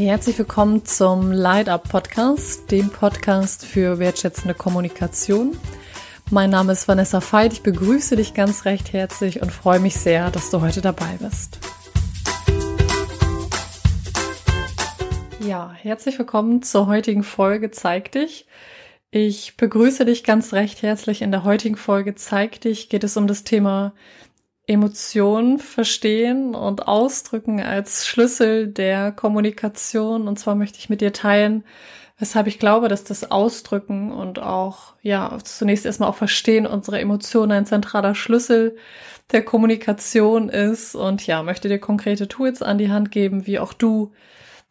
Herzlich willkommen zum Light Up Podcast, dem Podcast für wertschätzende Kommunikation. Mein Name ist Vanessa Veit. Ich begrüße dich ganz recht herzlich und freue mich sehr, dass du heute dabei bist. Ja, herzlich willkommen zur heutigen Folge Zeig dich. Ich begrüße dich ganz recht herzlich. In der heutigen Folge Zeig dich geht es um das Thema Emotionen verstehen und ausdrücken als Schlüssel der Kommunikation. Und zwar möchte ich mit dir teilen, weshalb ich glaube, dass das Ausdrücken und auch, ja, zunächst erstmal auch Verstehen unserer Emotionen ein zentraler Schlüssel der Kommunikation ist. Und ja, möchte dir konkrete Tools an die Hand geben, wie auch du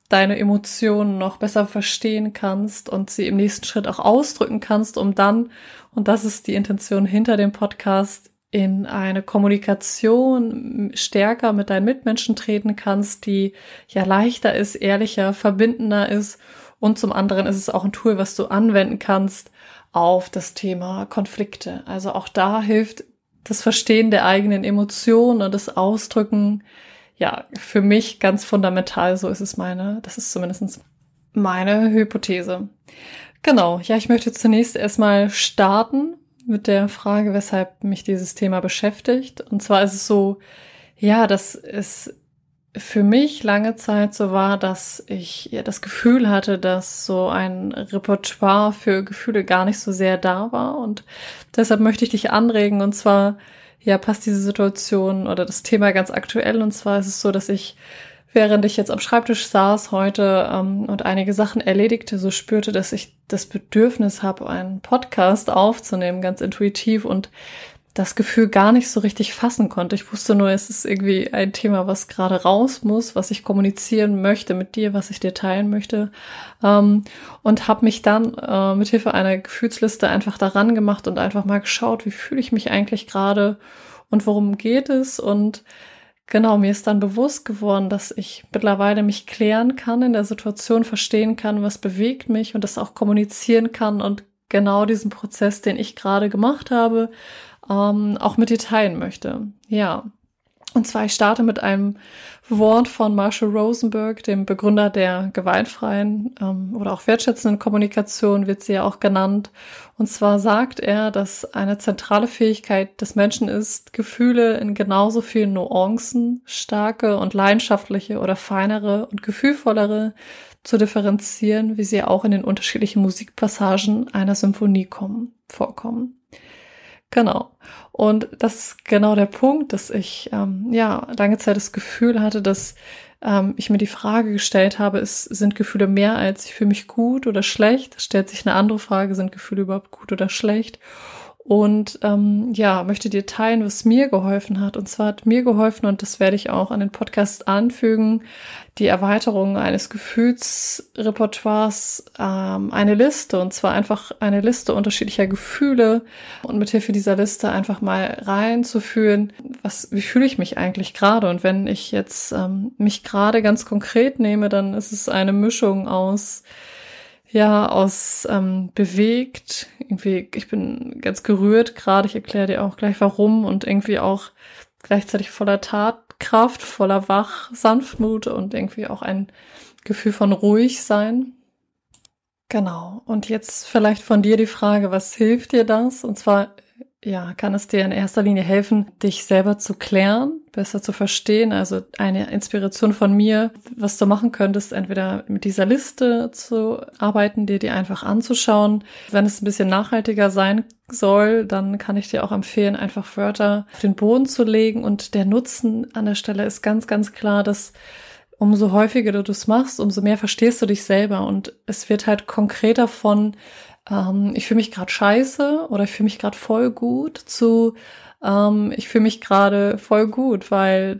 deine Emotionen noch besser verstehen kannst und sie im nächsten Schritt auch ausdrücken kannst, um dann, und das ist die Intention hinter dem Podcast, in eine Kommunikation stärker mit deinen Mitmenschen treten kannst, die ja leichter ist, ehrlicher, verbindender ist. Und zum anderen ist es auch ein Tool, was du anwenden kannst auf das Thema Konflikte. Also auch da hilft das Verstehen der eigenen Emotionen und das Ausdrücken, ja, für mich ganz fundamental. So ist es meine, das ist zumindest meine Hypothese. Genau, ja, ich möchte zunächst erstmal starten mit der Frage, weshalb mich dieses Thema beschäftigt. Und zwar ist es so, ja, dass es für mich lange Zeit so war, dass ich ja das Gefühl hatte, dass so ein Repertoire für Gefühle gar nicht so sehr da war. Und deshalb möchte ich dich anregen. Und zwar, ja, passt diese Situation oder das Thema ganz aktuell. Und zwar ist es so, dass ich während ich jetzt am Schreibtisch saß heute ähm, und einige Sachen erledigte, so spürte, dass ich das Bedürfnis habe, einen Podcast aufzunehmen, ganz intuitiv und das Gefühl gar nicht so richtig fassen konnte. Ich wusste nur, es ist irgendwie ein Thema, was gerade raus muss, was ich kommunizieren möchte mit dir, was ich dir teilen möchte. Ähm, und habe mich dann äh, mit Hilfe einer Gefühlsliste einfach daran gemacht und einfach mal geschaut, wie fühle ich mich eigentlich gerade und worum geht es und Genau, mir ist dann bewusst geworden, dass ich mittlerweile mich klären kann, in der Situation verstehen kann, was bewegt mich und das auch kommunizieren kann und genau diesen Prozess, den ich gerade gemacht habe, ähm, auch mit dir teilen möchte. Ja. Und zwar, ich starte mit einem Wort von Marshall Rosenberg, dem Begründer der gewaltfreien ähm, oder auch wertschätzenden Kommunikation, wird sie ja auch genannt. Und zwar sagt er, dass eine zentrale Fähigkeit des Menschen ist, Gefühle in genauso vielen Nuancen, starke und leidenschaftliche oder feinere und gefühlvollere zu differenzieren, wie sie auch in den unterschiedlichen Musikpassagen einer Symphonie kommen, vorkommen. Genau. Und das ist genau der Punkt, dass ich ähm, ja lange Zeit das Gefühl hatte, dass ähm, ich mir die Frage gestellt habe, ist, sind Gefühle mehr als ich fühle mich gut oder schlecht? Stellt sich eine andere Frage, sind Gefühle überhaupt gut oder schlecht? Und ähm, ja, möchte dir teilen, was mir geholfen hat. Und zwar hat mir geholfen, und das werde ich auch an den Podcast anfügen, die Erweiterung eines Gefühlsrepertoires, ähm, eine Liste. Und zwar einfach eine Liste unterschiedlicher Gefühle und mithilfe dieser Liste einfach mal reinzuführen, was, wie fühle ich mich eigentlich gerade? Und wenn ich jetzt ähm, mich gerade ganz konkret nehme, dann ist es eine Mischung aus ja, aus ähm, bewegt. Irgendwie, ich bin ganz gerührt gerade. Ich erkläre dir auch gleich warum und irgendwie auch gleichzeitig voller Tatkraft, voller Wach, Sanftmut und irgendwie auch ein Gefühl von ruhig sein. Genau. Und jetzt vielleicht von dir die Frage, was hilft dir das? Und zwar ja, kann es dir in erster Linie helfen, dich selber zu klären, besser zu verstehen. Also eine Inspiration von mir, was du machen könntest, entweder mit dieser Liste zu arbeiten, dir die einfach anzuschauen. Wenn es ein bisschen nachhaltiger sein soll, dann kann ich dir auch empfehlen, einfach Wörter auf den Boden zu legen. Und der Nutzen an der Stelle ist ganz, ganz klar, dass umso häufiger du das machst, umso mehr verstehst du dich selber. Und es wird halt konkreter von ähm, ich fühle mich gerade scheiße oder ich fühle mich gerade voll gut zu ähm, ich fühle mich gerade voll gut, weil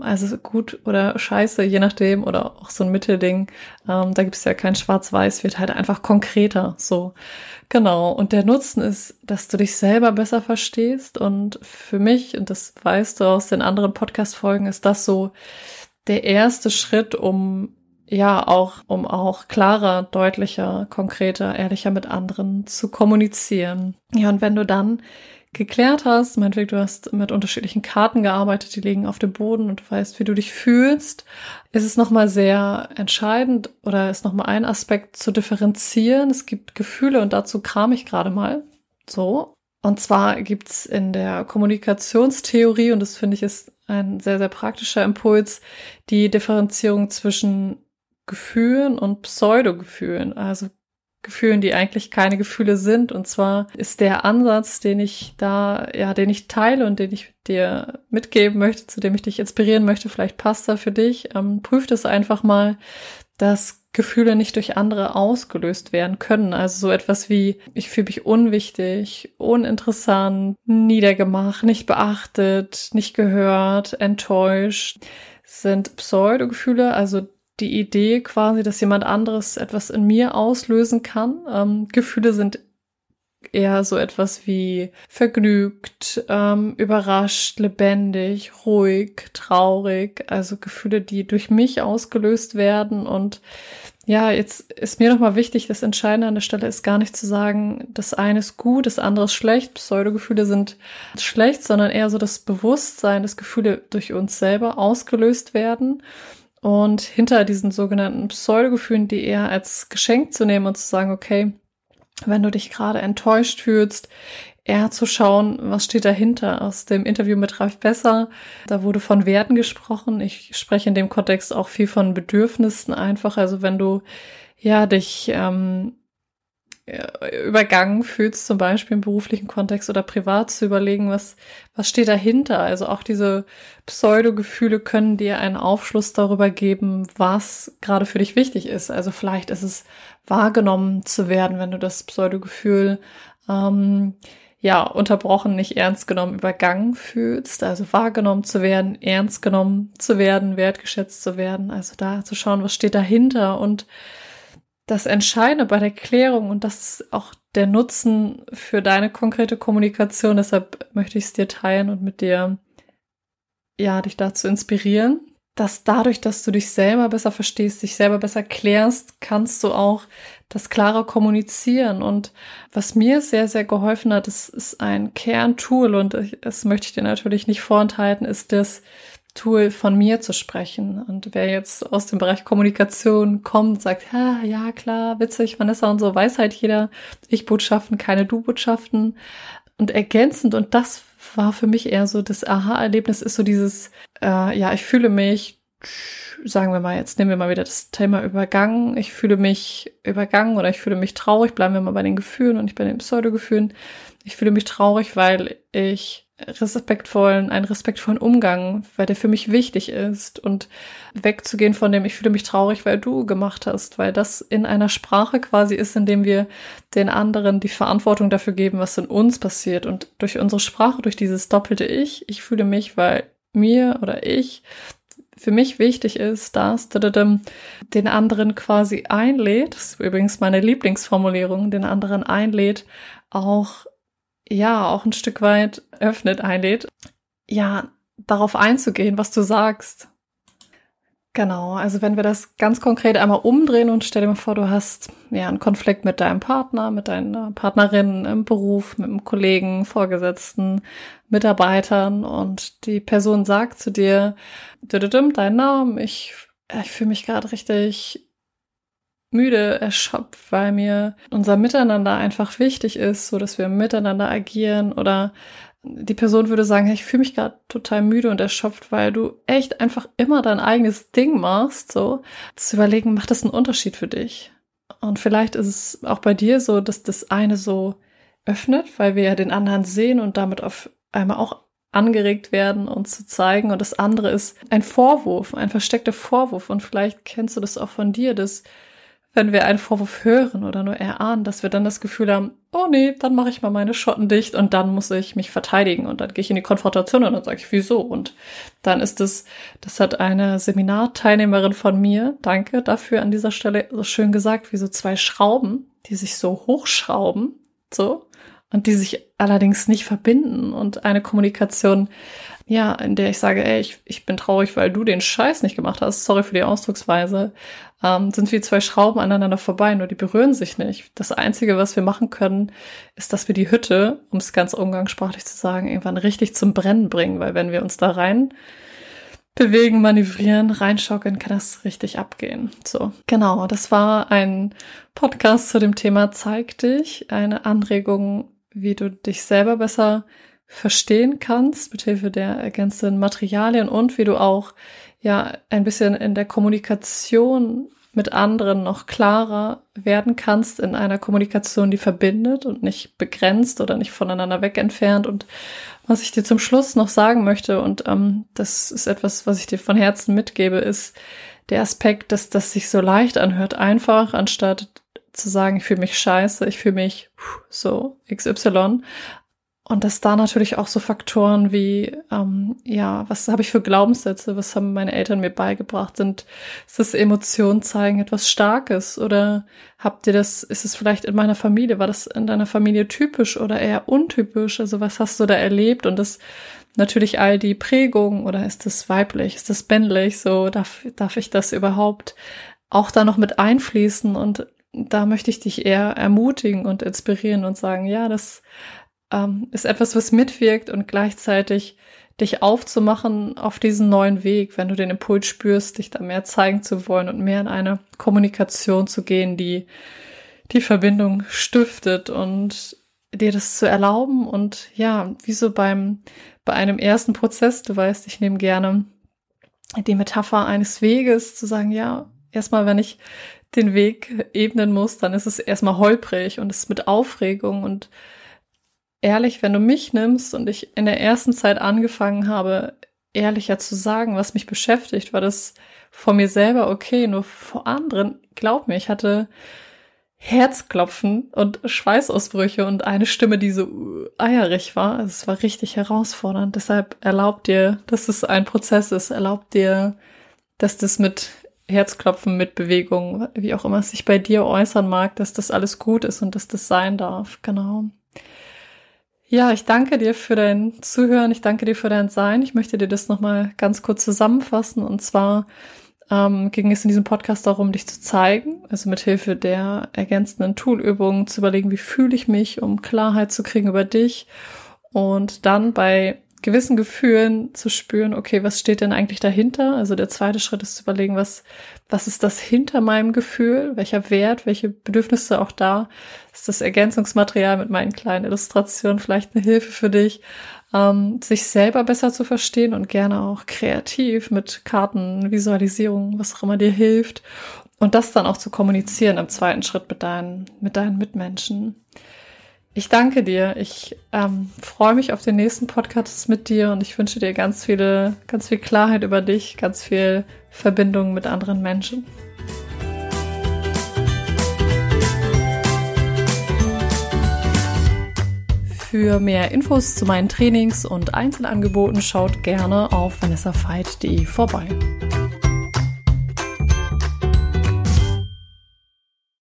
also gut oder scheiße, je nachdem, oder auch so ein Mittelding, ähm, da gibt es ja kein Schwarz-Weiß, wird halt einfach konkreter so. Genau. Und der Nutzen ist, dass du dich selber besser verstehst. Und für mich, und das weißt du aus den anderen Podcast-Folgen, ist das so der erste Schritt, um ja, auch, um auch klarer, deutlicher, konkreter, ehrlicher mit anderen zu kommunizieren. Ja, und wenn du dann geklärt hast, meinetwegen du hast mit unterschiedlichen Karten gearbeitet, die liegen auf dem Boden und du weißt, wie du dich fühlst, ist es nochmal sehr entscheidend oder ist nochmal ein Aspekt zu differenzieren. Es gibt Gefühle und dazu kram ich gerade mal so. Und zwar gibt's in der Kommunikationstheorie, und das finde ich ist ein sehr, sehr praktischer Impuls, die Differenzierung zwischen Gefühlen und Pseudogefühlen. Also Gefühlen, die eigentlich keine Gefühle sind. Und zwar ist der Ansatz, den ich da, ja, den ich teile und den ich dir mitgeben möchte, zu dem ich dich inspirieren möchte, vielleicht passt er für dich. Ähm, prüf das einfach mal, dass Gefühle nicht durch andere ausgelöst werden können. Also so etwas wie, ich fühle mich unwichtig, uninteressant, niedergemacht, nicht beachtet, nicht gehört, enttäuscht, sind Pseudogefühle, also die Idee quasi, dass jemand anderes etwas in mir auslösen kann. Ähm, Gefühle sind eher so etwas wie vergnügt, ähm, überrascht, lebendig, ruhig, traurig, also Gefühle, die durch mich ausgelöst werden. Und ja, jetzt ist mir nochmal wichtig, das Entscheidende an der Stelle ist gar nicht zu sagen, das eine ist gut, das andere ist schlecht, Pseudogefühle sind schlecht, sondern eher so das Bewusstsein, dass Gefühle durch uns selber ausgelöst werden und hinter diesen sogenannten Pseudogefühlen, die eher als Geschenk zu nehmen und zu sagen, okay, wenn du dich gerade enttäuscht fühlst, eher zu schauen, was steht dahinter. Aus dem Interview mit Ralf Besser, da wurde von Werten gesprochen. Ich spreche in dem Kontext auch viel von Bedürfnissen einfach. Also wenn du ja dich ähm, übergangen fühlst, zum Beispiel im beruflichen Kontext oder privat zu überlegen, was, was steht dahinter. Also auch diese Pseudo-Gefühle können dir einen Aufschluss darüber geben, was gerade für dich wichtig ist. Also vielleicht ist es wahrgenommen zu werden, wenn du das Pseudo-Gefühl ähm, ja, unterbrochen, nicht ernst genommen, übergangen fühlst, also wahrgenommen zu werden, ernst genommen zu werden, wertgeschätzt zu werden, also da zu schauen, was steht dahinter und das Entscheidende bei der Klärung und das ist auch der Nutzen für deine konkrete Kommunikation. Deshalb möchte ich es dir teilen und mit dir, ja, dich dazu inspirieren, dass dadurch, dass du dich selber besser verstehst, dich selber besser klärst, kannst du auch das klarer kommunizieren. Und was mir sehr, sehr geholfen hat, das ist ein Kerntool und das möchte ich dir natürlich nicht vorenthalten, ist das, Tool von mir zu sprechen. Und wer jetzt aus dem Bereich Kommunikation kommt, sagt, ja, ja, klar, witzig, Vanessa und so, weiß halt jeder, Ich-Botschaften, keine Du-Botschaften. Und ergänzend, und das war für mich eher so, das Aha-Erlebnis ist so dieses, äh, ja, ich fühle mich, sagen wir mal, jetzt nehmen wir mal wieder das Thema übergangen. Ich fühle mich übergangen oder ich fühle mich traurig, bleiben wir mal bei den Gefühlen und nicht bei den Pseudo-Gefühlen. Ich fühle mich traurig, weil ich respektvollen, einen respektvollen Umgang, weil der für mich wichtig ist und wegzugehen von dem, ich fühle mich traurig, weil du gemacht hast, weil das in einer Sprache quasi ist, in dem wir den anderen die Verantwortung dafür geben, was in uns passiert. Und durch unsere Sprache, durch dieses doppelte Ich, ich fühle mich, weil mir oder ich für mich wichtig ist, dass den anderen quasi einlädt, das ist übrigens meine Lieblingsformulierung, den anderen einlädt, auch ja auch ein Stück weit öffnet, einlädt, ja, darauf einzugehen, was du sagst. Genau, also wenn wir das ganz konkret einmal umdrehen und stell dir mal vor, du hast ja einen Konflikt mit deinem Partner, mit deiner Partnerin im Beruf, mit einem Kollegen, Vorgesetzten, Mitarbeitern und die Person sagt zu dir, dein Name, ich, ich fühle mich gerade richtig müde, erschöpft, weil mir unser Miteinander einfach wichtig ist, so dass wir miteinander agieren oder die Person würde sagen, hey, ich fühle mich gerade total müde und erschöpft, weil du echt einfach immer dein eigenes Ding machst, so zu überlegen, macht das einen Unterschied für dich? Und vielleicht ist es auch bei dir so, dass das eine so öffnet, weil wir ja den anderen sehen und damit auf einmal auch angeregt werden, uns zu zeigen. Und das andere ist ein Vorwurf, ein versteckter Vorwurf. Und vielleicht kennst du das auch von dir, dass wenn wir einen Vorwurf hören oder nur erahnen, dass wir dann das Gefühl haben, oh nee, dann mache ich mal meine Schotten dicht und dann muss ich mich verteidigen und dann gehe ich in die Konfrontation und dann sage ich, wieso? Und dann ist es, das hat eine Seminarteilnehmerin von mir, danke dafür an dieser Stelle, so schön gesagt, wie so zwei Schrauben, die sich so hochschrauben, so, und die sich allerdings nicht verbinden und eine Kommunikation ja, in der ich sage, ey, ich, ich bin traurig, weil du den Scheiß nicht gemacht hast, sorry für die Ausdrucksweise, ähm, sind wie zwei Schrauben aneinander vorbei, nur die berühren sich nicht. Das Einzige, was wir machen können, ist, dass wir die Hütte, um es ganz umgangssprachlich zu sagen, irgendwann richtig zum Brennen bringen, weil wenn wir uns da rein bewegen, manövrieren, reinschaukeln, kann das richtig abgehen. So, genau, das war ein Podcast zu dem Thema Zeig dich, eine Anregung, wie du dich selber besser verstehen kannst, mithilfe der ergänzenden Materialien und wie du auch ja ein bisschen in der Kommunikation mit anderen noch klarer werden kannst in einer Kommunikation, die verbindet und nicht begrenzt oder nicht voneinander weg entfernt. Und was ich dir zum Schluss noch sagen möchte, und ähm, das ist etwas, was ich dir von Herzen mitgebe, ist der Aspekt, dass das sich so leicht anhört, einfach, anstatt zu sagen, ich fühle mich scheiße, ich fühle mich so XY, und dass da natürlich auch so Faktoren wie, ähm, ja, was habe ich für Glaubenssätze, was haben meine Eltern mir beigebracht, sind, ist das Emotionen zeigen etwas Starkes oder habt ihr das, ist es vielleicht in meiner Familie, war das in deiner Familie typisch oder eher untypisch? Also was hast du da erlebt? Und das natürlich all die Prägungen oder ist das weiblich, ist das männlich, so darf, darf ich das überhaupt auch da noch mit einfließen und da möchte ich dich eher ermutigen und inspirieren und sagen, ja, das ähm, ist etwas, was mitwirkt und gleichzeitig dich aufzumachen auf diesen neuen Weg, wenn du den Impuls spürst, dich da mehr zeigen zu wollen und mehr in eine Kommunikation zu gehen, die die Verbindung stiftet und dir das zu erlauben. Und ja, wie so beim, bei einem ersten Prozess, du weißt, ich nehme gerne die Metapher eines Weges, zu sagen, ja, erstmal, wenn ich den Weg ebnen muss, dann ist es erstmal holprig und es ist mit Aufregung und ehrlich, wenn du mich nimmst und ich in der ersten Zeit angefangen habe, ehrlicher zu sagen, was mich beschäftigt, war das vor mir selber okay, nur vor anderen, glaub mir, ich hatte Herzklopfen und Schweißausbrüche und eine Stimme, die so eierig war. Also es war richtig herausfordernd. Deshalb erlaubt dir, dass es ein Prozess ist. Erlaubt dir, dass das mit Herzklopfen, mit Bewegung, wie auch immer es sich bei dir äußern mag, dass das alles gut ist und dass das sein darf. Genau. Ja, ich danke dir für dein Zuhören, ich danke dir für dein Sein. Ich möchte dir das nochmal ganz kurz zusammenfassen. Und zwar ähm, ging es in diesem Podcast darum, dich zu zeigen, also mit Hilfe der ergänzenden Toolübungen zu überlegen, wie fühle ich mich, um Klarheit zu kriegen über dich. Und dann bei gewissen Gefühlen zu spüren, okay, was steht denn eigentlich dahinter? Also der zweite Schritt ist zu überlegen, was, was ist das hinter meinem Gefühl? Welcher Wert, welche Bedürfnisse auch da? Ist das Ergänzungsmaterial mit meinen kleinen Illustrationen vielleicht eine Hilfe für dich, ähm, sich selber besser zu verstehen und gerne auch kreativ mit Karten, Visualisierung, was auch immer dir hilft und das dann auch zu kommunizieren im zweiten Schritt mit deinen, mit deinen Mitmenschen. Ich danke dir. Ich ähm, freue mich auf den nächsten Podcast mit dir und ich wünsche dir ganz viele, ganz viel Klarheit über dich, ganz viel Verbindung mit anderen Menschen. Für mehr Infos zu meinen Trainings und Einzelangeboten schaut gerne auf vanessafeit.de vorbei.